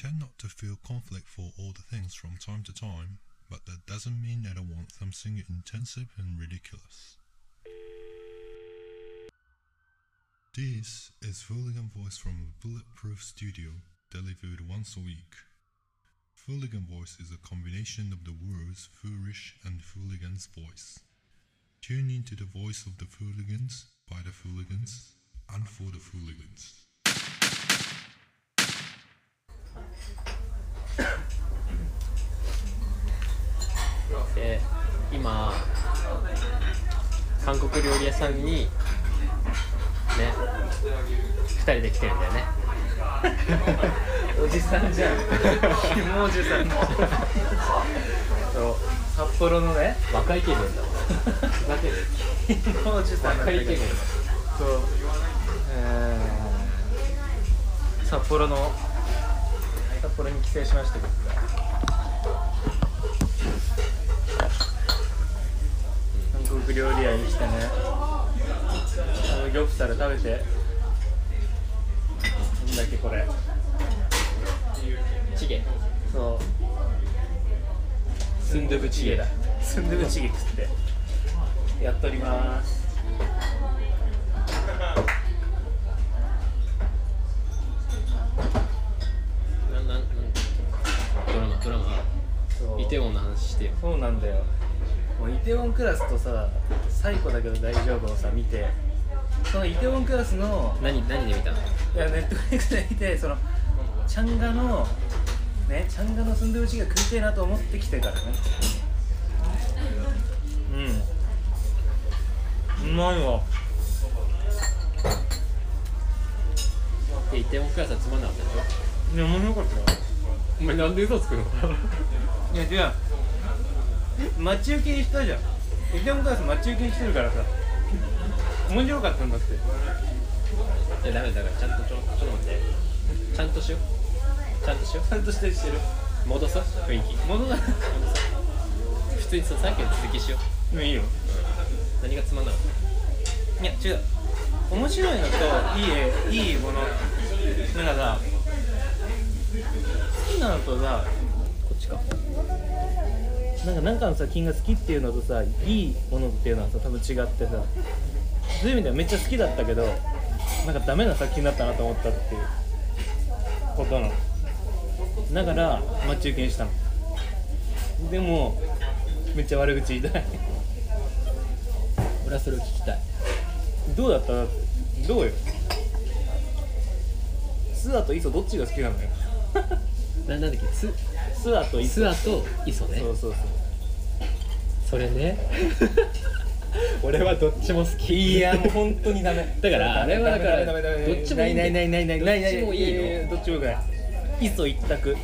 tend not to feel conflict for all the things from time to time, but that doesn't mean that I want something intensive and ridiculous. This is Fooligan Voice from a Bulletproof Studio, delivered once a week. Fooligan Voice is a combination of the words foolish and fooligan's voice. Tune into the voice of the fooligans, by the fooligans, and for the fooligans. で今韓国料理屋さんにね2人で来てるんだよね。おじさんじゃん。ひもおじさん。そう。札幌のね。若い気分だわふざけるひもお若い気分そう。えー札幌の札幌に帰省しました僕が韓国料理屋に来てね。あのギョプサル食べてなんだっけこれ。チゲ。そう。スンドゥブチゲだ。スンドゥブチゲ食って。やっておりますそうなんだよ。もうイテウォンクラスとさ最古だけど大丈夫をさ見て。そのイテウォンクラスの何何で見たの？いやネットフリックスで見てそのチャンガのねチャンガのスンドゥブチゲ食いてえなと思ってきてからね。うん。うまいわ。でイテウォンクラスはつまんなかったでしょ？いや面白かったよ。お前なんで嘘つくの？いや違う待ち受けにしたじゃん。イテウォンクラス待ち受けにしてるからさ。面白かったんだって。いやダメだからちゃんとちょちょっと待って。ちゃんとしよう。ちゃんとしよちゃんとしてしてる。う戻そう雰囲気。物が普通にささっきの続きしよう。いいよ。何がつまんなかっいや違う。面白いのといい絵いいもの。なんかさ好きなのとさなんか何かの作品が好きっていうのとさいいものっていうのはさ多分違ってさそういう意味ではめっちゃ好きだったけどなんかダメな作品だったなと思ったっていうことなの。だから待ち受けにしたの。でもめっちゃ悪口言いたい。俺はそれを聞きたい。どうだった？どうよ？スアとイソどっちが好きなのよ？ななんだっけススアとイソスアとイソね。そうそうそう。それね。俺はどっちも好き。いやもう本当にダメ。だからあれはだからダメダメダメダメ。どっちもいいんだよ。ないないないないないない。どっちもいいのややどっちもよ。くないイソ一択。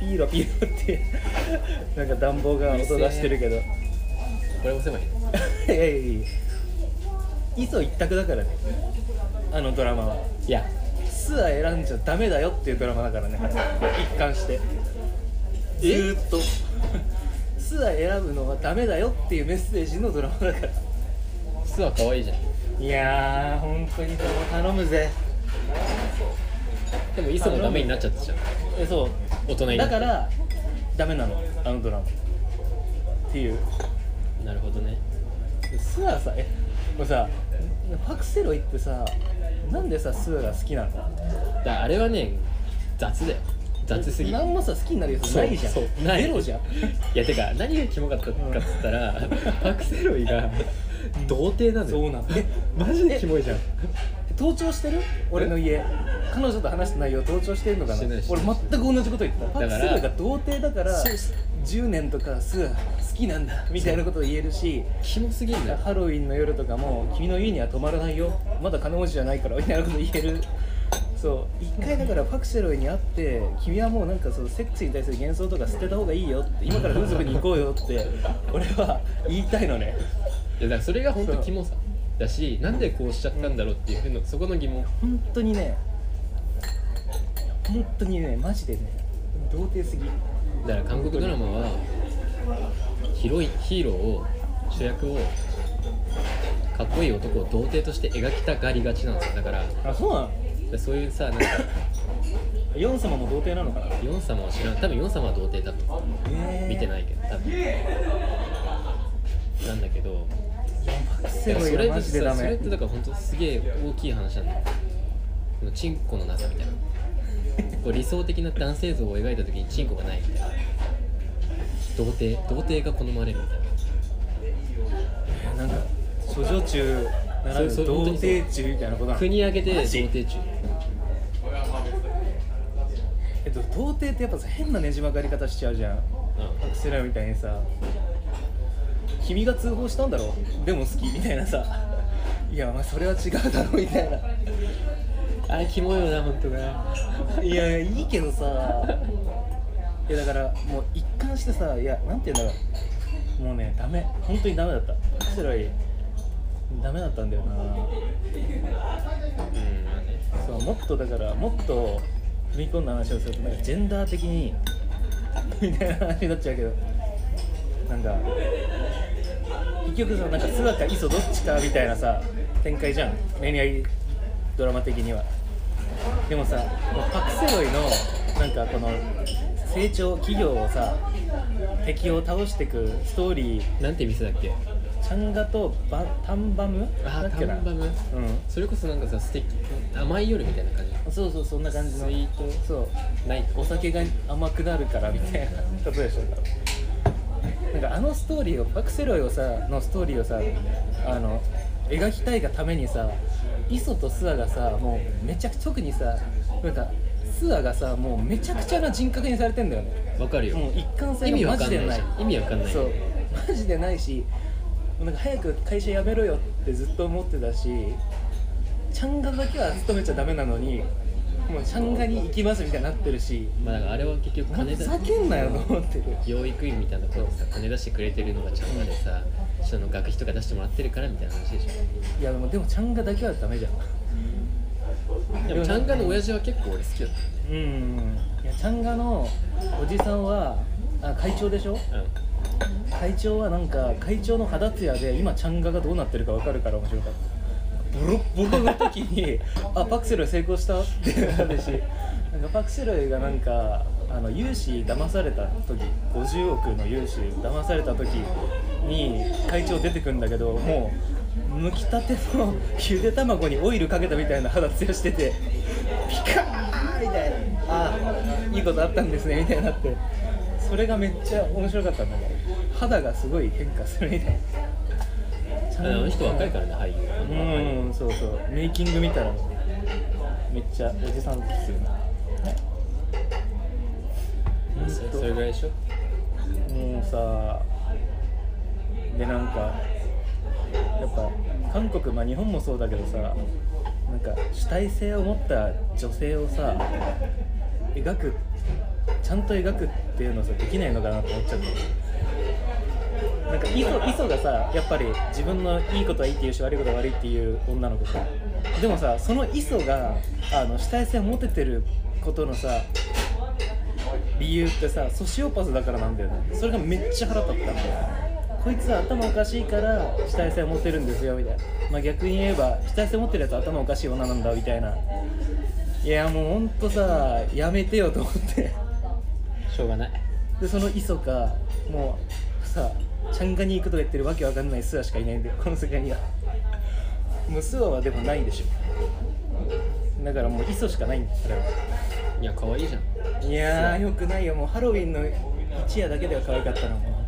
ピーロピーロって。なんか暖房が音出してるけど。いこれ押せばいいの？やいやいや。イソ一択だからね。あのドラマは。いやスア選んじゃダメだよっていうドラマだからね一貫して。ずーっと。スア選ぶのはダメだよっていうメッセージのドラマだから。スア可愛いじゃん。いやー本当に頼むぜ。でもイソもダメになっちゃったじゃん。えそう。大人になだからダメなのあのドラマっていう。なるほどね。スアさえもうさパクセロイってさなんでさスアが好きなの？だからあれはね雑だよ。雑すぎ何もさ好きになるやつないじゃん。ない。ゼロじゃん。いやてか何がキモかったかっつったらパクセロイが童貞なのよ。そうなの。えマジでキモいじゃん盗聴してる？俺の家。彼女と話した内容盗聴してるのかな？俺全く同じこと言った。パだからクセロイが童貞だからそうそう。10年とかスア好きなんだみたいなことを言えるしキモすぎんだよ。ハロウィンの夜とかも君の家には泊まらないよ。まだ金持ちじゃないからみたいなこと言える。そう。一回だからパクセロイに会って君はもうなんかそのセックスに対する幻想とか捨てた方がいいよって今から風俗に行こうよって俺は言いたいのね。いやだからそれが本当キモさだしなんでこうしちゃったんだろうっていうふうのそこの疑問。本当にね本当にねマジでね童貞すぎ。だから韓国ドラマはヒロインヒーローを主役をかっこいい男を童貞として描きたがりがちなんですよ。だからあそうなの？でそういうさなんか ヨン様も童貞なのかな？ヨン様は知らん。多分ヨン様は童貞だと。見てないけど多分。なんだけどそれマジでダメ。それってだから本当すげえ大きい話なんだ。よチンコのなさみたいな。こう理想的な男性像を描いた時にチンコがないみたいな。童貞童貞が好まれるみたいな。なんか処女中ならぬそうそう童貞中みたいなことなの？国挙げて童貞中。えっと童貞ってやっぱさ変なねじ曲がり方しちゃうじゃん。パクセロイみたいにさ君が通報したんだろ？でも好きみたいなさ。いやまあそれは違うだろみたいな。あれキモいよな本当がいやいいけどさ。いやだからもう一貫してさいやなんて言うんだろう。もうねダメ。本当にダメだった。パクセロイダメだったんだよな。うん。そうもっとだからもっと踏み込んだ話をするとなんかジェンダー的にみたいな話になっちゃうけど。なんか結局さなんか須か磯どっちかみたいなさ展開じゃん。恋愛ドラマ的には。でもさパクセロイのなんかこの成長企業をさ敵を倒していくストーリーなんて店だっけ？チャンガとバタンバム？あだっけな？タンバム？うん。それこそなんかさ素敵甘い夜みたいな感じ？そうそうそんな感じの。スイート？そう。ない？お酒が甘くなるからみたいな。ことでしょなんかあのストーリーをパクセロイをさのストーリーをさあの描きたいがためにさイソとスアがさもうめちゃくちゃ特にさなんかスアがさもうめちゃくちゃな人格にされてんだよね。わかるよ。もう一貫性意味がわかんないし。マジでない。意味わかんない。そう。マジでないしなんか早く会社辞めろよってずっと思ってたしチャンガだけは勤めちゃダメなのにもうチャンガに行きますみたいになってるしまあだからあれは結局金ふだざけんなよと思ってる。養育院みたいなところでさ金出してくれてるのがちゃんとでさその学費とか出してもらってるからみたいな話でしいやでもでもチャンガだけはダメじゃん。ょでもちゃんがの親父は結構俺好きだっうん。いやチャンガのおじさんはあ会長でしょ？たうん。会長はなんか会長の肌ツヤで今チャンガがどうなってるか分かるから面白かったボロッボロの時に あパクセロイ成功したってなるしなんかパクセロイがなんかあの融資騙された時50億の融資騙された時に会長出てくんだけどもう剥きたての ゆで卵にオイルかけたみたいな肌ツヤしててピカーみたいなあいいことあったんですねみたいになってそれがめっちゃ面白かったんだけど肌がすごい変化するみたいなあの人若いからね俳優うんそうそう。メイキング見たらめっちゃおじさんですよそそれぐらいでしょ？もうさでなんかやっぱ韓国まあ日本もそうだけどさなんか主体性を持った女性をさ描くちゃんと描くっていうのさできないのかなと思っちゃってなんかイソイソがさやっぱり自分のいいことはいいっていうし悪いことは悪いっていう女の子さ。でもさそのイソがあの主体性を持ててることのさ理由ってさソシオパスだからなんだよね。それがめっちゃ腹立ったんだよこいつは頭おかしいから主体性を持ってるんですよみたいな、まあ、逆に言えば主体性を持ってるやつは頭おかしい女なんだみたいな。いやもうほんとさやめてよと思って。しょうがない。でその磯かもうさチャンガに行くとか言ってるわけわかんないスワしかいないんだよこの世界には。もうスワはでもないでしょ。だからもう磯しかないんだから。いや可愛いじゃんいやーよくないよ。もうハロウィンの一夜だけでは可愛かったのも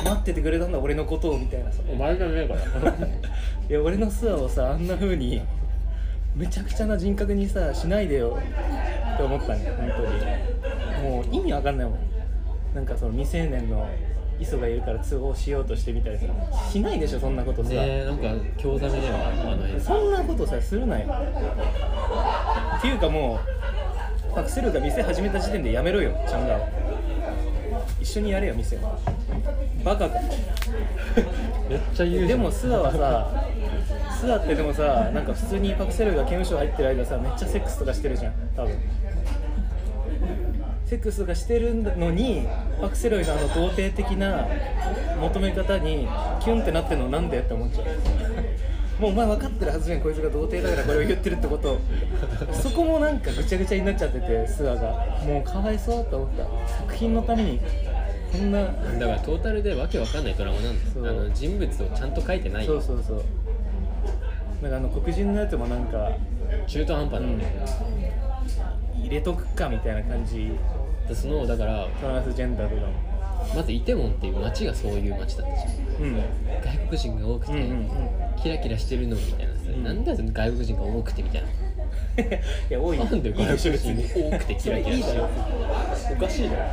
う待っててくれたんだ俺のことをみたいな。さお前じゃねえからいや俺の素をさあんな風にめちゃくちゃな人格にさしないでよって思ったんよ本当に。もう意味わかんないもん。なんかその未成年の磯がいるから通報しようとしてみたりさしないでしょそんなことさ、ねえなんか興ざめだよあの辺そんなことさするなよ。っていうかもうパクセルが店始めた時点でやめろよチャンガを一緒にやれよ店バカかめっちゃ言うでもスアはさスアってでもさなんか普通にパクセルが刑務所入ってる間さめっちゃセックスとかしてるじゃん多分セックスとかしてるのにパクセロイのあの童貞的な求め方にキュンってなってるのなんでって思っちゃう。もうお前分かってるはずじゃんこいつが童貞だからこれを言ってるってこと。そこもなんかぐちゃぐちゃになっちゃってて諏訪が。もうかわいそうと思った。作品のためにこんな。だからトータルでわけわかんないドラマなんですそう。あの人物をちゃんと書いてないそうそうそう。なんかあの黒人のやつもなんか、中途半端なん。で、入れとくかみたいな感じでそのだからトランスジェンダーとかも。まずイテウォンっていう街がそういう街だったじゃんうん。外国人が多くて、うんうんうん。キラキラしてるのみたいな。さ、ん。なんだよ外国人が多くてみたいな。いや多いなんで外国人多くてキラキラしてるおかしいだろ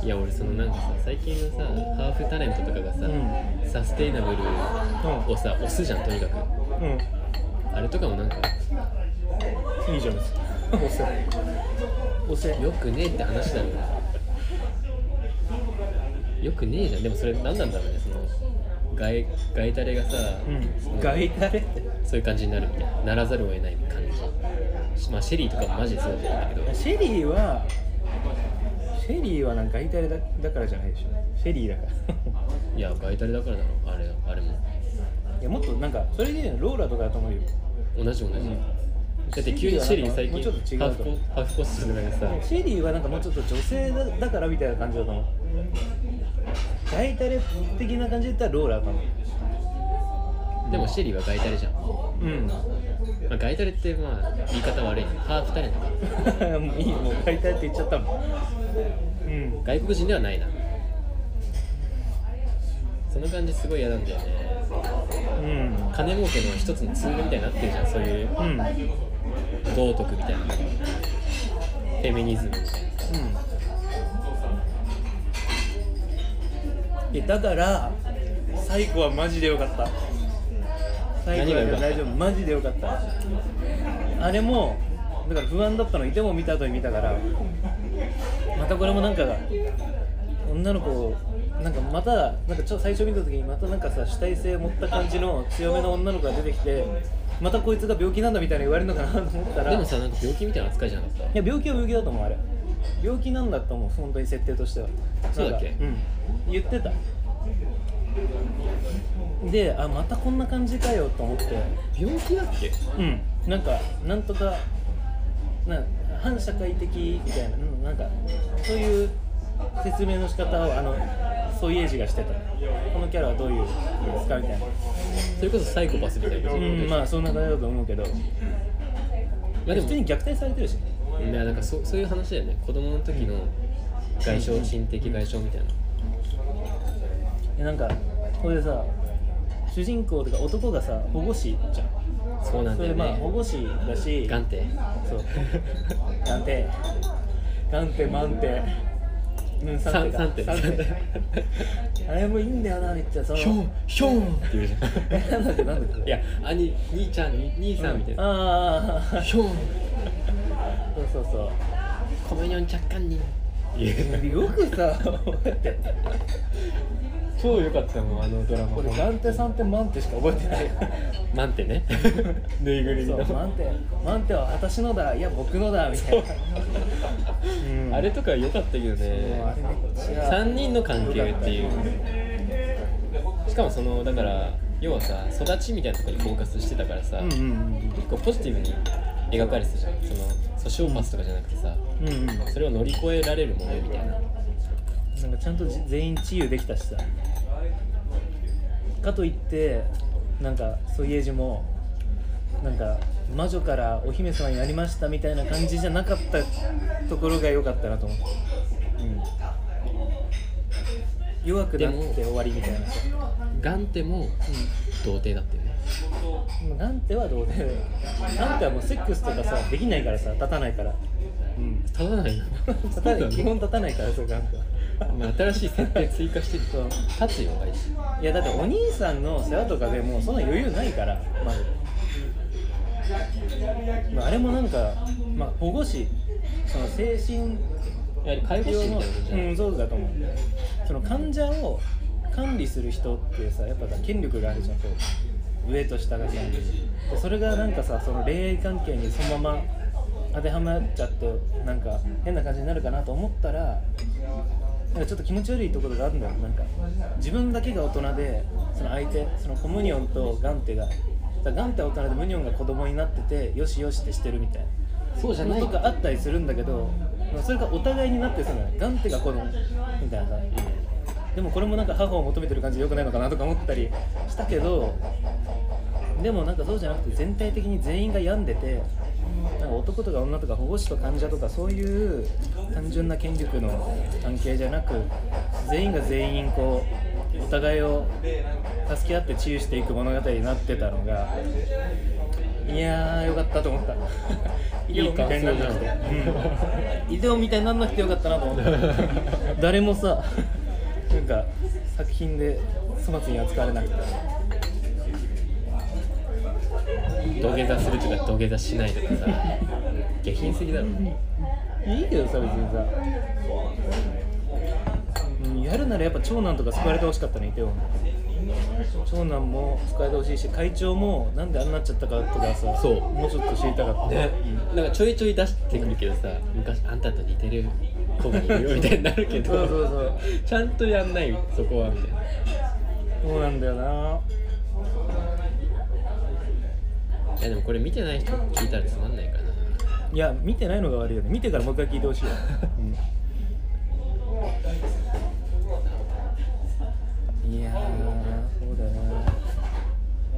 いや俺そのなんかさ最近のさハーフタレントとかがさ、うサステイナブルをさ押すじゃんとにかく。うん。あれとかもなんかいいじゃん。別に押せ押せよくねえって話だろよくねえじゃん。でもそれ何なんだろうね。その外外タレがさ、うん。外タレって？そういう感じになるみたいな。ならざるを得ない感じ。まあシェリーとかもマジでそうだったんだけど。シェリーはシェリーはなんか外タレだだからじゃないでしょ。シェリーだから。いや外タレだからだろ。あれあれも。いやもっとなんかそれでローラとかだと思うよ。同じ同じ、うんだって急にシェリー最近ハーフコハーフコスチュームでさシェリーはなんかもうちょっと女性だだからみたいな感じだと思う。外タレ的な感じで言ったらローラだと思うでもシェリーは外タレじゃん、まうん。あ、外タレってまあ言い方悪いね。ハーフタレントか。もういいもう外タレって言っちゃったもん。うん。外国人ではないな。その感じすごい嫌なんだよね。うん。金儲けの一つのツールみたいになってるじゃんそういう。うん道徳みたいな。フェミニズムみたいなうん。えだから最後はマジでよかった。最後は大丈夫。マジでよかった。あれもだから不安だったのいても見た後に見たからまたこれもなんか女の子なんかまたなんかちょっと最初見た時にまたなんかさ主体性を持った感じの強めの女の子が出てきてまたこいつが病気なんだみたいな言われるのかなと思ったらでもさなんか病気みたいな扱いじゃなかった？いや病気は病気だと思う。あれ病気なんだと思う本当に設定としては。そうだっけ？うん。言ってた。であまたこんな感じかよと思って。病気だっけ？うん。なんかなんとかな反社会的みたいなうんなんかそういう説明の仕方をあのソイエイジがしてたこのキャラはどういうですかみたいな。それこそサイコパスみたいなうんまあそんな感じだと思うけど。まあでも普通に虐待されてるしね。いやなんかそそういう話だよね。子供の時の外傷心的外傷みたいな。えなんかこれでさ主人公とか男がさ保護司じゃん。そうなんだよね。まあ保護司だし。ガンテ。そう。ガンテ。ガンテマンテうんサンサンテサンテあれもいいんだよなめっちゃその。ヒョンヒョンって言う。じゃんえなんだっけなんだっけいや兄兄ちゃんに兄さんみたいな、ああヒョン。そうそうそう。コメニョン若干によくさ覚えて超良かったもんあのドラマ。俺ガンテサンテマンテしか覚えてない。マンテね。ぬいぐるみの。マンテ。マンテは私のだいや僕のだみたいな。う。ん。あれとか良かったけどね。もうあれめっちゃ。3人の関係っていう。しかもそのだから要はさ育ちみたいなところにフォーカスしてたからさ、うんうん結構ポジティブに描かれてたじゃん。そのソシオパスとかじゃなくてさ、うんうんうん。それを乗り越えられるものみたいななんかちゃんとじ全員治癒できたしさ。かといってなんかソイエージもなんか魔女からお姫様になりましたみたいな感じじゃなかったところが良かったなと思う、うん、弱くなって終わりみたいな。さ、ガンテも童貞だったよね。うん、なんてはどうでなんてはもうセックスとかさできないからさ立たないから、うん、立たないの立たない基本立たないからそうガンテはまあ新しい設定追加してるそう立つよあいやだってお兄さんの世話とかでもうそんな余裕ないからマジで、まあ、あれもなんか、まあ、保護士その精神やはり介護士みたいなことじゃない、うんそうだと思う。その患者を管理する人ってさやっぱさ権力があるじゃんこう。上と下がさでそれがなんかさその恋愛関係にそのまま当てはまっちゃってなんか変な感じになるかなと思ったらなんかちょっと気持ち悪いところがあるんだよな。んか自分だけが大人でその相手そのコムニョンとガンテがガンテは大人でムニョンが子供になっててよしよしってしてるみたいなそうじゃないとかあったりするんだけどそれがお互いになってそのガンテが子供みたいなさでもこれもなんか母を求めてる感じでよくないのかなとか思ったりしたけどでもなんかそうじゃなくて全体的に全員が病んでてなんか男とか女とか保護士と患者とかそういう単純な権力の関係じゃなく全員が全員こうお互いを助け合って治癒していく物語になってたのがいやーよかったと思った。医療みたいになんなくて、うん、医療みたいになんなくてよかったなと思った。誰もさなんか作品で粗末に扱われなくて土下座するとか土下座しないとかさ下品すぎだろ。いいけどさ別にさ、うん、やるならやっぱ長男とか救われてほしかったねイテウォン。長男も救われてほしいし会長もなんであんなっちゃったかとかさそう。もうちょっと知りたかった。ね。なんかちょいちょい出してくるけどさ昔あんたと似てる子がいるよみたいになるけどそうそうそう。ちゃんとやんないそこはみたいな。そうなんだよないやでもこれ見てない人聞いたらつまんないかな。いや見てないのが悪いよね。見てからもう一回聞いてほしいよ、うん。いやーそうだよな。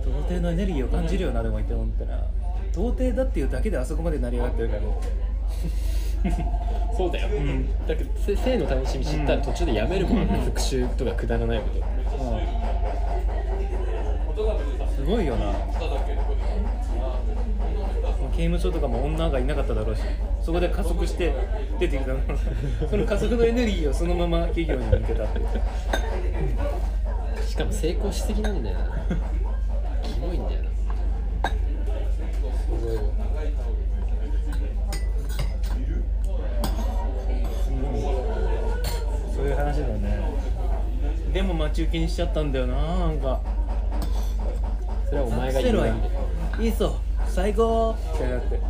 童貞のエネルギーを感じるよなでもイテウォンってな童貞だっていうだけであそこまで成り上がってるから。そうだよ、ん。だけどせ性の楽しみ知ったら途中でやめるもん、あん。な復讐とかくだらないこと。すごいよな刑務所とかも女がいなかっただろうしそこで加速して出てきたの。その加速のエネルギーをそのまま企業に向けたっていう。しかも成功しすぎなんだよな。キモいんだよな。すごい。そういう話だよね。でも待ち受けにしちゃったんだよななんか。それはお前が言うんでいいぞ。最高ってなって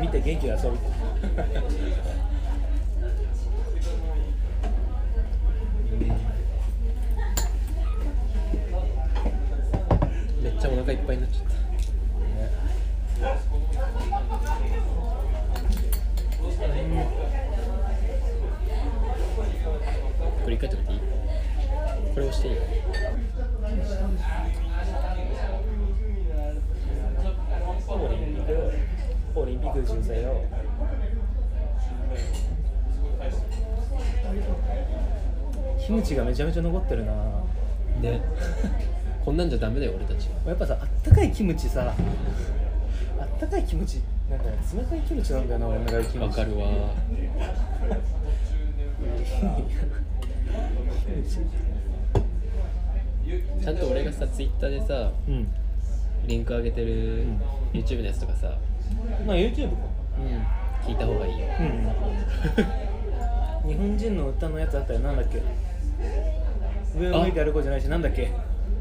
見て元気で遊びめっちゃお腹いっぱいになっちゃった。ね。これ一回止めていい？これ押していいオリンピックオリンピック13歳よキムチがめちゃめちゃ残ってるな。ね。こんなんじゃダメだよ俺たちやっぱさあったかいキムチさあったかいキムチなんか冷たいキムチなんだよな俺の中でキムチわかるわ。ちゃんと俺がさツイッターでさうん。リンク上げてる YouTube のやつとかさ、まあ YouTube か。聞いた方がいいよ。うん。日本人の歌のやつあったよ。なんだっけ。上を向いて歩こうじゃないしなんだっけ。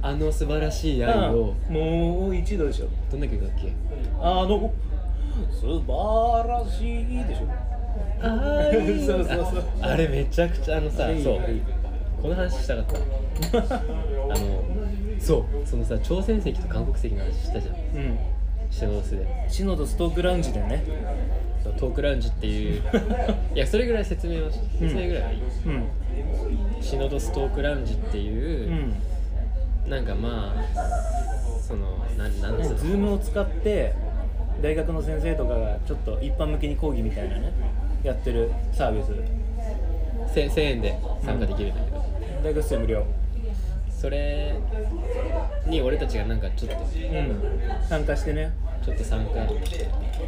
あの素晴らしい愛あをもう一度でしょ。どんな曲だっけあの素晴らしいでしょ。愛。そうそうそうああれめちゃくちゃあのさそう。この話したかった。あのそう。そのさ朝鮮籍と韓国籍の話したじゃん。うんシノドスでシノドストークラウンジでね。そうトークラウンジっていう。いやそれぐらい説明はし説明ぐらい。はいい、うん。シノドストークラウンジっていうう、ん。なんかまあそのなんなんつうの？ Zoom を使って大学の先生とかがちょっと一般向けに講義みたいなねやってるサービス。せ1000円で参加できるんだけど、大学生無料それに俺たちがなんかちょっとうん。参加してね。ちょっと参加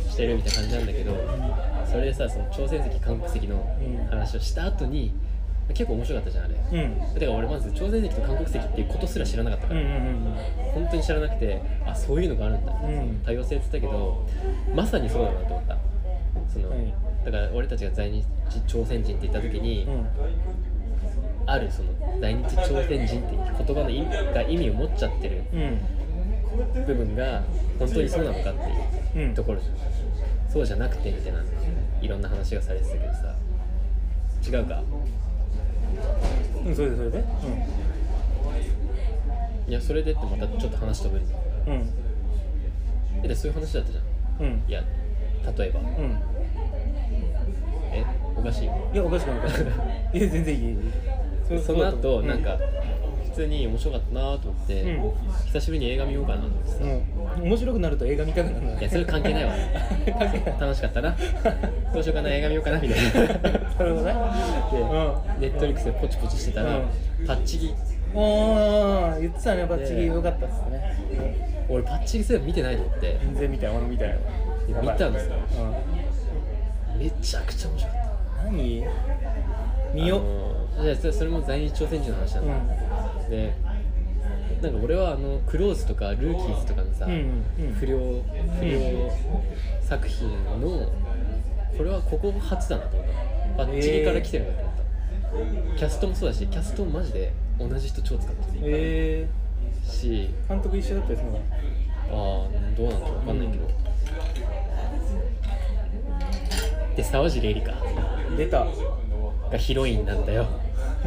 してるみたいな感じなんだけどそれでさその朝鮮籍韓国籍のうん話をした後に結構面白かったじゃんあれ。うん。だから俺まず朝鮮籍と韓国籍っていうことすら知らなかったから、うんうん。本当に知らなくてあそういうのがあるんだ、うん。多様性って言ったけどまさにそうだなと思った。その、はい。だから俺たちが在日朝鮮人って言った時に、うんあるその在日朝鮮人っていう言葉の意味が意味を持っちゃってるうん部分が本当にそうなのかっていううんところじゃん。そうじゃなくてみたいないろんな話がされてたけどさ。違うか？うんそれでそれで？いやそれでってまたちょっと話飛ぶんだうん。うんえでそういう話だったじゃん。うん。いや例えば。うん。えおかしいいやおかしくない。い。いや全然いいその後うん。なんか普通に面白かったなと思って、うん。久しぶりに映画見ようかなと思ってさ、うん。面白くなると映画見たくなるのいやそれ関係ないわ。楽しかったな。どうしようかな映画見ようかなみたいな。で なるほどね。ネットリックスでポチポチしてたら、うん。パッチギ。うんおー言ってたねバッチリ良かったっすね。俺パッチギすら見てないと思って。全然見たよ。俺見たよ。いや見たんですよ。うめちゃくちゃ面白かった。ん何？見よ。あのいやそれも在日朝鮮人の話なん。だ、でなんか俺はあのクローズとかルーキーズとかのさ、うんうん不良不良作品のこれはここ初だなと思ったバッチリから来てるなと思った、キャストもそうだしキャストもマジで同じ人超使ってるえし。ー、監督一緒だったりするの。かああどうなんだろう分かんないけど、で沢尻エリカな出た。がヒロインなんだよ。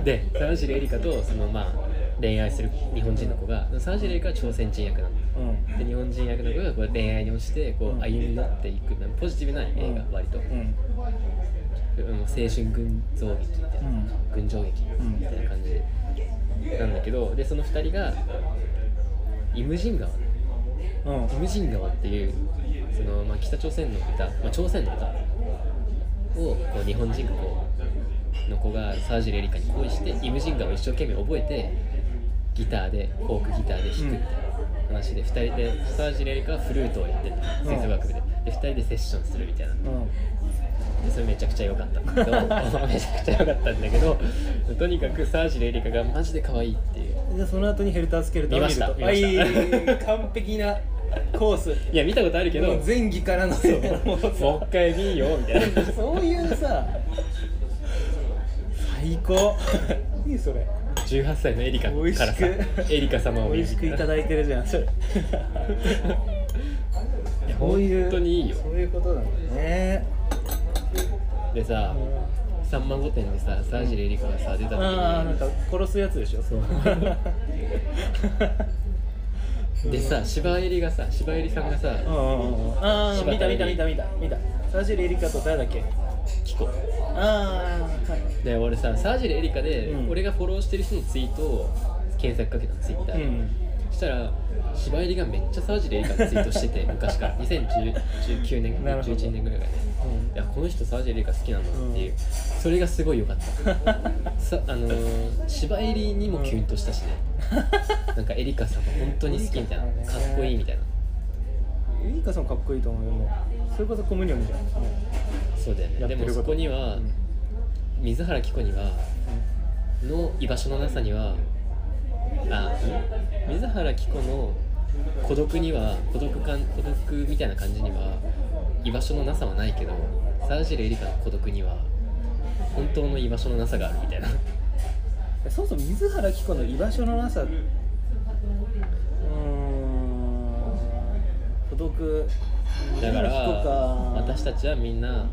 で沢尻エリカとそのまあ恋愛する日本人の子が沢尻エリカは朝鮮人役なんだうん。で日本人役の子がこう恋愛に落ちてこう歩み寄っていく。ポジティブな映画割と、うん。うん青春群像劇みたいな、うん。群青劇うんみたいな感じ。なんだけどでその2人がイムジン川。うん。イムジン川っていうその、まあ、北朝鮮の歌、まあ、朝鮮の歌をこう日本人がこうの子が沢尻エリカに恋してイムジン川を一生懸命覚えてギターでフォークギターで弾くみたいな話で2人で沢尻エリカはフルートをやってる吹奏楽部で。で2人でセッションするみたいな。それめちゃくちゃ良かった。んだけどめちゃくちゃ良かったんだけどとにかく沢尻エリカがマジで可愛いっていう。でその後にヘルタースケルターを見ると見ました。はい。完璧なコース。いや見たことあるけど。もう前期からの。もう。さもう一回見ようみたいな。そういうさ最高。いいそれ。18歳のエリカからさ。エリカ様を見美味しくいただいてるじゃん。それ いやそういう本当にいいよ。そういうことなんだね。でさ「さんま御殿」でさ沢尻エリカがさ出た時ああなんか殺すやつでしょ。そうでさ芝エリがさ芝エリさんがさああ見た見た見た見た。見た沢尻エリカと誰だっけ？キコ。ああはい。で俺さ沢尻エリカで、うん。俺がフォローしてる人のツイートを検索かけたのツイッターで、うん。そしたら芝エリがめっちゃ沢尻エリカのツイートしてて 昔から。2019年なるほど。11年ぐらいからねうんいやこの人沢尻エリカ好きなんだっていう、それがすごい良かった。さあのー、芝エリにもキュンとしたしね、なんかエリカさんも本当に好きみたいな。かっこいいみたいな。エリカさんかっこいいと思うよ。それこそコムニョンじゃん。もそうだよね。でもそこには、うん。水原希子にはの居場所のなさにはあん水原希子の孤独には孤独感孤独みたいな感じには居場所のなさはないけど沢尻エリカの孤独には本当の居場所のなさがあるみたいな。そもそも水原希子の居場所のなさうーん孤独だから私たちはみんなうん。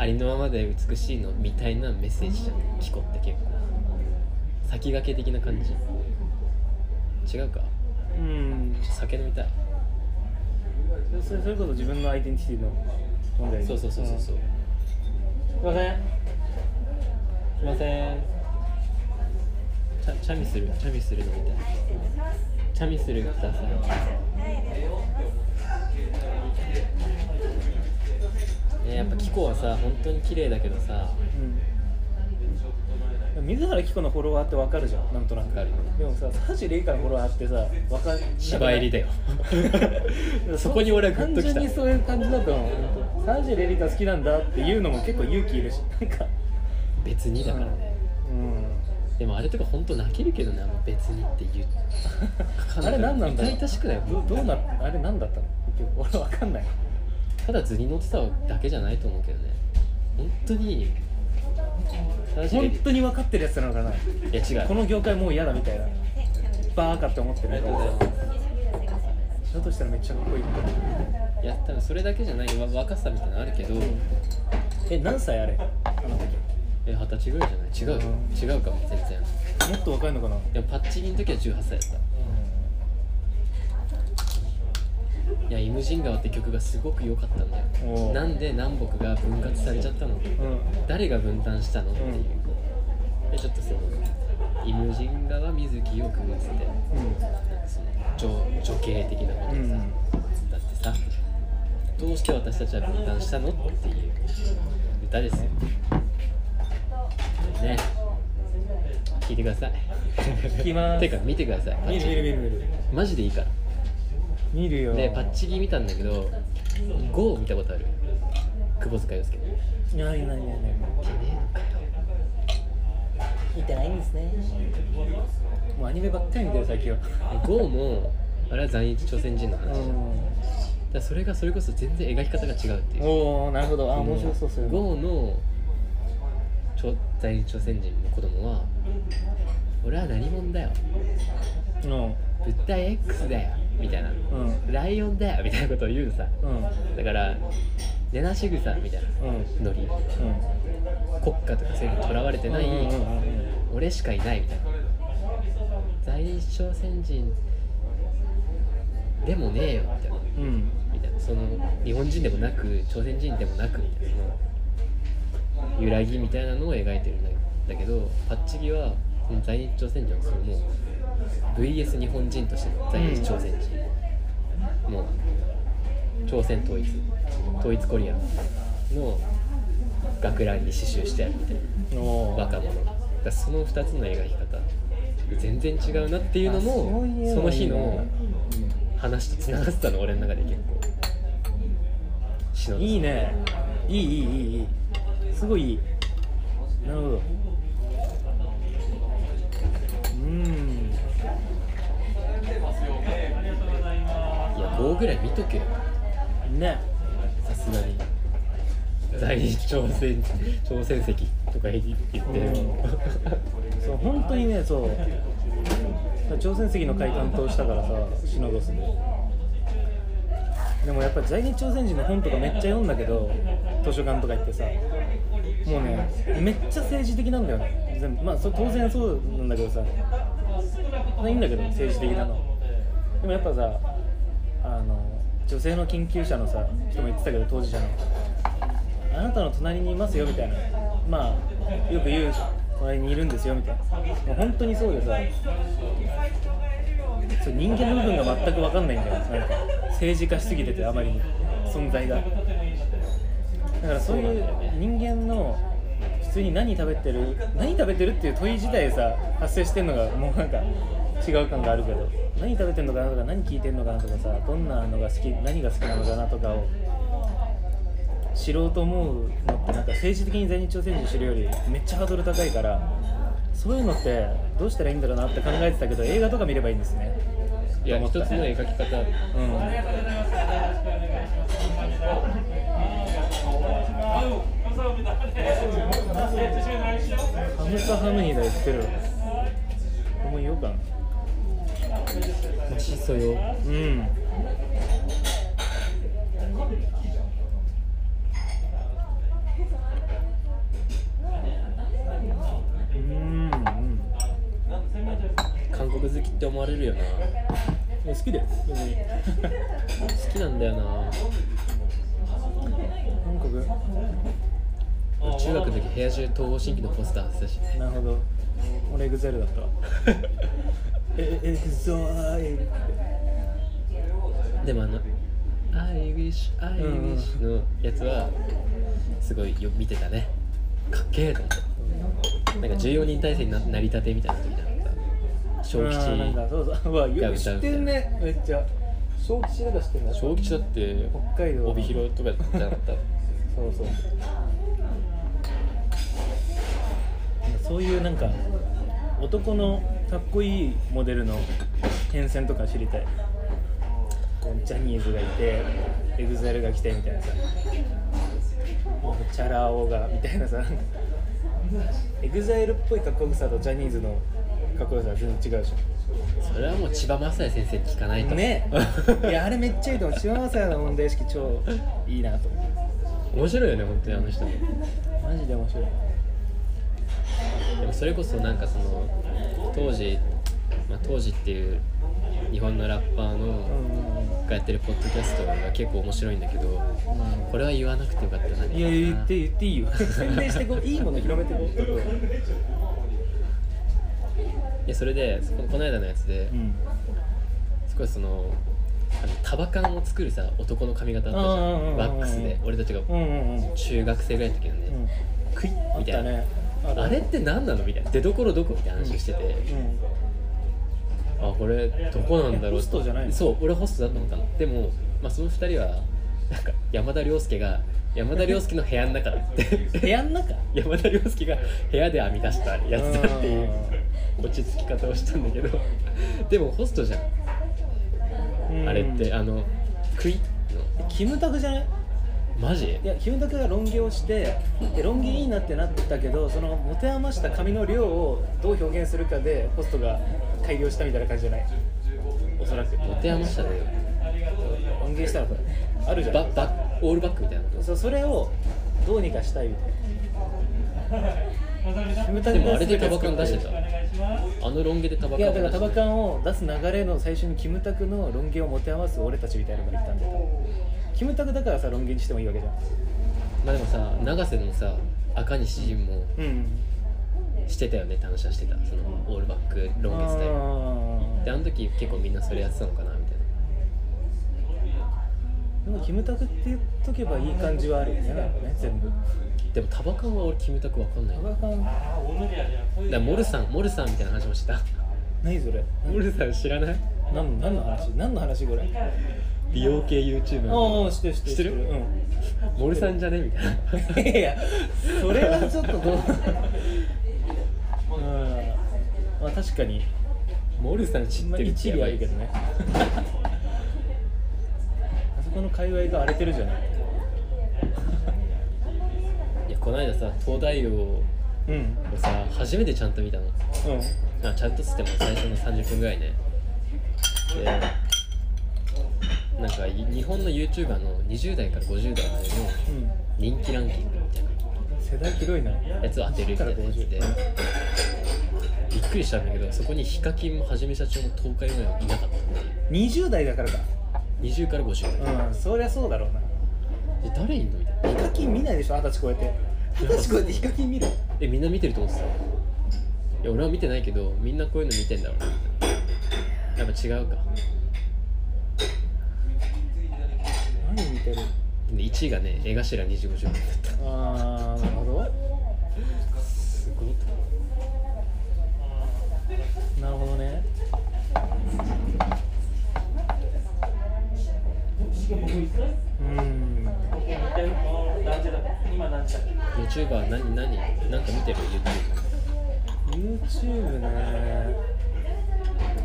ありのままで美しいのみたいなメッセージじゃん希子って結構先駆け的な感じ。違うか？うん。酒飲みたい。それそれこそ自分のアイデンティティの問題。そうそうそうそうそう、すいません。すいません。チャチャミする？チャミするのみたいチャミするください。ねやっぱキコはさ本当に綺麗だけどさ。うん水原希子のフォロワーってわかるじゃんなんとなく。でもさサジレイカのフォロワーってさわかん芝入りだよ。そこに俺はグッときた。単純にそういう感じだと思うサジレリカ好きなんだっていうのも結構勇気いるしなんか。別にだからね、うん。でもあれとか本当泣けるけどねあの別にって言う あれ何なんだろう。痛々しくないどどうなあれ何だったの？俺わかんない。ただ図に乗ってただけじゃないと思うけどね。本当に本当に分かってるやつなのかな？いや違う。この業界もう嫌だみたいな。バーカって思ってるありがとうございます。だとしたらめっちゃかっこいいいや多分それだけじゃない。わ若さみたいなのあるけど。え何歳あれ？あの時え二十歳ぐらいじゃない？違う。よ違うかも全然。もっと若いのかな？でもパッチギの時は18歳だったいや「イムジン川」って曲がすごく良かったんだよ。なんで南北が分割されちゃったの？うん。誰が分担したの？っていう、うん。でちょっとその「イムジン川水木をくぐってなん。かその女女系的なことでさ、うんだってさ。どうして私たちは分断したの？っていう歌ですよ。ね。聞いてください。聞きます。てか見てください。見る見る見る見る。マジでいいから見るよ。でパッチギ見たんだけど GO 見たことある。窪塚洋介。いやいやいやいや。見てないんですね。もうアニメばっかり見てる最近は。GO もあれは在日朝鮮人の話。じゃん。だからそれがそれこそ全然描き方が違うっていう。おおなるほど。あ面白そうそういうの在日朝鮮人の子供は俺は何者だよ。うん。物体 X だよみたいな。うん。ライオンだよみたいなことを言うのさ。うん。だから寝なしぐさみたいな。うん。ノリ。国家とかそういうのとらわれてない、うんうんうんうん。俺しかいないみたいな。在日朝鮮人でもねえよみたいな。うん。みたいな。その日本人でもなく朝鮮人でもなくみたいな。その揺らぎみたいなのを描いてるんだだけどパッチギはその在日朝鮮人はそのもう VS 日本人としての在日朝鮮人、もう朝鮮統一。統一コリアの学ランに刺繍してあるみたいな。若者。だその2つの描き方全然違うなっていうのもその日のね話とつながってたの俺の中で結構。いいね。いいいいいいいい。すごいいい。なるほど。うんいや5ぐらい見とけよ。ね。さすがに。在日朝鮮朝鮮籍とか言ってる。そう本当にねそう。朝鮮籍の会担当したからさシノドスで。でもやっぱり在日朝鮮人の本とかめっちゃ読んだけど図書館とか行ってさもうねめっちゃ政治的なんだよね。全部。まあそ当然そうなんだけどさ。まあいいんだけど政治的なの。でもやっぱさ女性の研究者のさ人も言ってたけど当事者の。あなたの隣にいますよみたいな。まあよく言う隣にいるんですよみたいな。もう本当にそうでさ。そう人間の部分が全く分かんないんだよ。なんか政治化しすぎててあまりに。存在が。だからそういう人間の普通に何食べてる何食べてるっていう問い自体さ発生してんのがもうなんか違う感があるけど何食べてんのかなとか何聞いてんのかなとかさどんなのが好き何が好きなのかなとかを知ろうと思うのってなんか政治的に在日朝鮮人知るよりめっちゃハードル高いからそういうのってどうしたらいいんだろうなって考えてたけど映画とか見ればいいんですね。いや一つの描き方。うん。ハムかハムニーだ言ってる。も言おうかなマシソようんうんうん韓国好きって思われるよな好きだよ好きなんだよな韓国中学の時部屋中東方神起のポスター貼ってたしなるほど俺 EXILE だった EXILE でもあの「I wish I wish」のやつはすごいよ見てたね。かっけえと思ってなんか14人体制にななりたてみたいな時だった。小吉うんなんかそうそう。うわよく知ってんね。めっちゃ。小吉だか知ってんだ。小吉だって北海道帯広とかじゃなかった。そうそう。そういうなんか男のかっこいいモデルの変遷とか知りたい。こうジャニーズがいて EXILE が来てみたいなさ。チャラ男がみたいなさ。 EXILE っぽいかっこよさとジャニーズのかっこよさは全然違うでしそれはもう千葉雅也先生に聞かないと。ょね。いやあれめっちゃいいと思う。千葉雅也の問題意識超いいなと思う。面白いよね本当にあの人。もマジで面白い。でもそれこそなんかその当時、まあ、当時っていう日本のラッパーのうん。うんがやってるポッドキャストが結構面白いんだけどうん。これは言わなくてよかったな。いや言って言っていいよ。宣伝してこういいもの広めてこう。いやそれでそここの間のやつでうん。少しそのあのタバカンを作るさ男の髪型あったじゃうんうんうんうんん。ワックスで。俺たちがうんうんうん。中学生ぐらいの時のね、クイッみたいなあれ？って何なのみたいな。出どころどこみたいな話をしてて、うん。あこれどこなんだろう。えホストじゃないの？そう俺ホストだと思ったのでも、まあ、その二人はなんか山田涼介が山田涼介の部屋の中だって。部屋の中？山田涼介が部屋で編み出したやつだっていう落ち着き方をしたんだけど。でもホストじゃん。うん。あれってあのクイッの。キムタクじゃない？マジ？いやキムタクがロン毛をしてでロン毛いいなってなったけどその持て余した髪の量をどう表現するかでホストが改良したみたいな感じじゃない？おそらく。持て余したのよロン毛したらこれあるじゃんババオールバックみたいなこそうそれをどうにかしたいみたいな。でもあれでタバカン出してた。あのロン毛でタバカンいやだからタバンカンを出す流れの最初にキムタクのロン毛を持て余す俺たちみたいなのが言ったんだよキムタクだからさロン毛にしてもいいわけじゃん。まあでもさ永瀬のさ赤西仁もうん。してたよねって話はしてた。そのオールバックロン毛スタイル。あであの時結構みんなそれやってたのかなみたいーでもキムタクって言っとけばいい感じはあるよねなんかね全部。なでもタバカンは俺キムタクわかんない。タバカンらモルさんモルさんみたいな話もした。何それ？モルさん知らない？何何の話？何の話これ？美容系 YouTuber あのあ知ってる知ってる。知ってる？うん。モルさんじゃね？みたいな。いやいやそれはちょっとどう？うん。まあ確かに。モルさん知っまあてるって一やばい。けどね。あそこの界隈が荒れてるじゃない。いやこの間さ東大王をうん。さ初めてちゃんと見たの。うん。あちゃんとっつっても最初の30分ぐらいね。でなんかい日本の YouTuber の20代から50代までのうん。人気ランキングみたいな。世代広いな。やつを当てるみたいなやつで。びっくりしたんだけどそこにヒカキンもはじめ社長も東海オンエアいなかったっていう。20代だからか。20から50代うんそりゃそうだろうな。で誰いんのみたいな。ヒカキン見ないでしょ？二十歳超えて。二十歳超えてヒカキン見るえみんな見てると思ってたいや俺は見てないけどみんなこういうの見てんだろうなみたいな。やっぱ違うか何見てるで1位がね江頭25だった。あーなるほど。すごい。なるほどね。うん。YouTuber 何何なんか見てる？YouTube YouTube ね。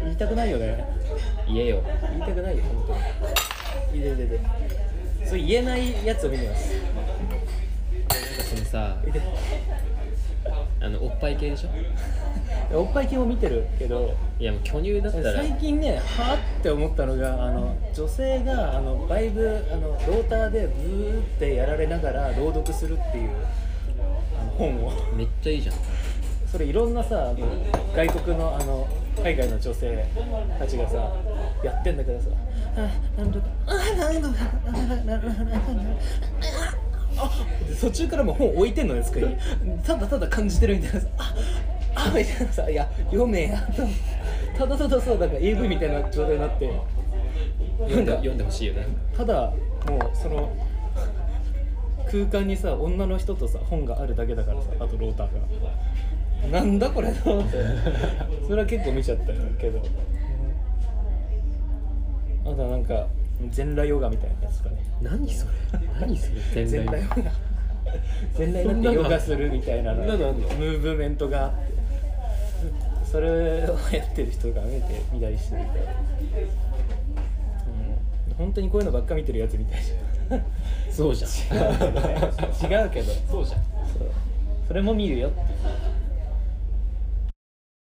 言いたくないよね。言えよ。言いたくないよ本当に。いでいでいでそう言えないやつを見てます。なんかそのさあのおっぱい系でしょ？おっぱい系も見てるけどいやもう巨乳だったら。最近ねはあって思ったのがあの女性があのバイブあのローターでブーってやられながら朗読するっていうあの本を。めっちゃいいじゃん。それいろんなさあの外国のあの海外の女性たちがさやってんだけどさあなんとかあなんとかあなんとかなんとかあで途中からもう本置いてんのね机にただただ感じてるみたいなさああみたいなさいや読めやとただたださなんか AV みたいな状態になって読んで読んでほしいよねただもうその空間にさ女の人とさ本があるだけだからさあとローターがなんだこれと思ってそれは結構見ちゃったけど。あとなんか全裸ヨガみたいなやつとかね。何それ？何それ？全裸ヨガ。全裸になってヨガするみたいなの。そんなのあんの？ムーブメントがあって。それをやってる人が見て見たりしてるから、うん、本当にこういうのばっか見てるやつみたいじゃん。そうじゃん。違うけど。そうじゃん。そう。それも見るよって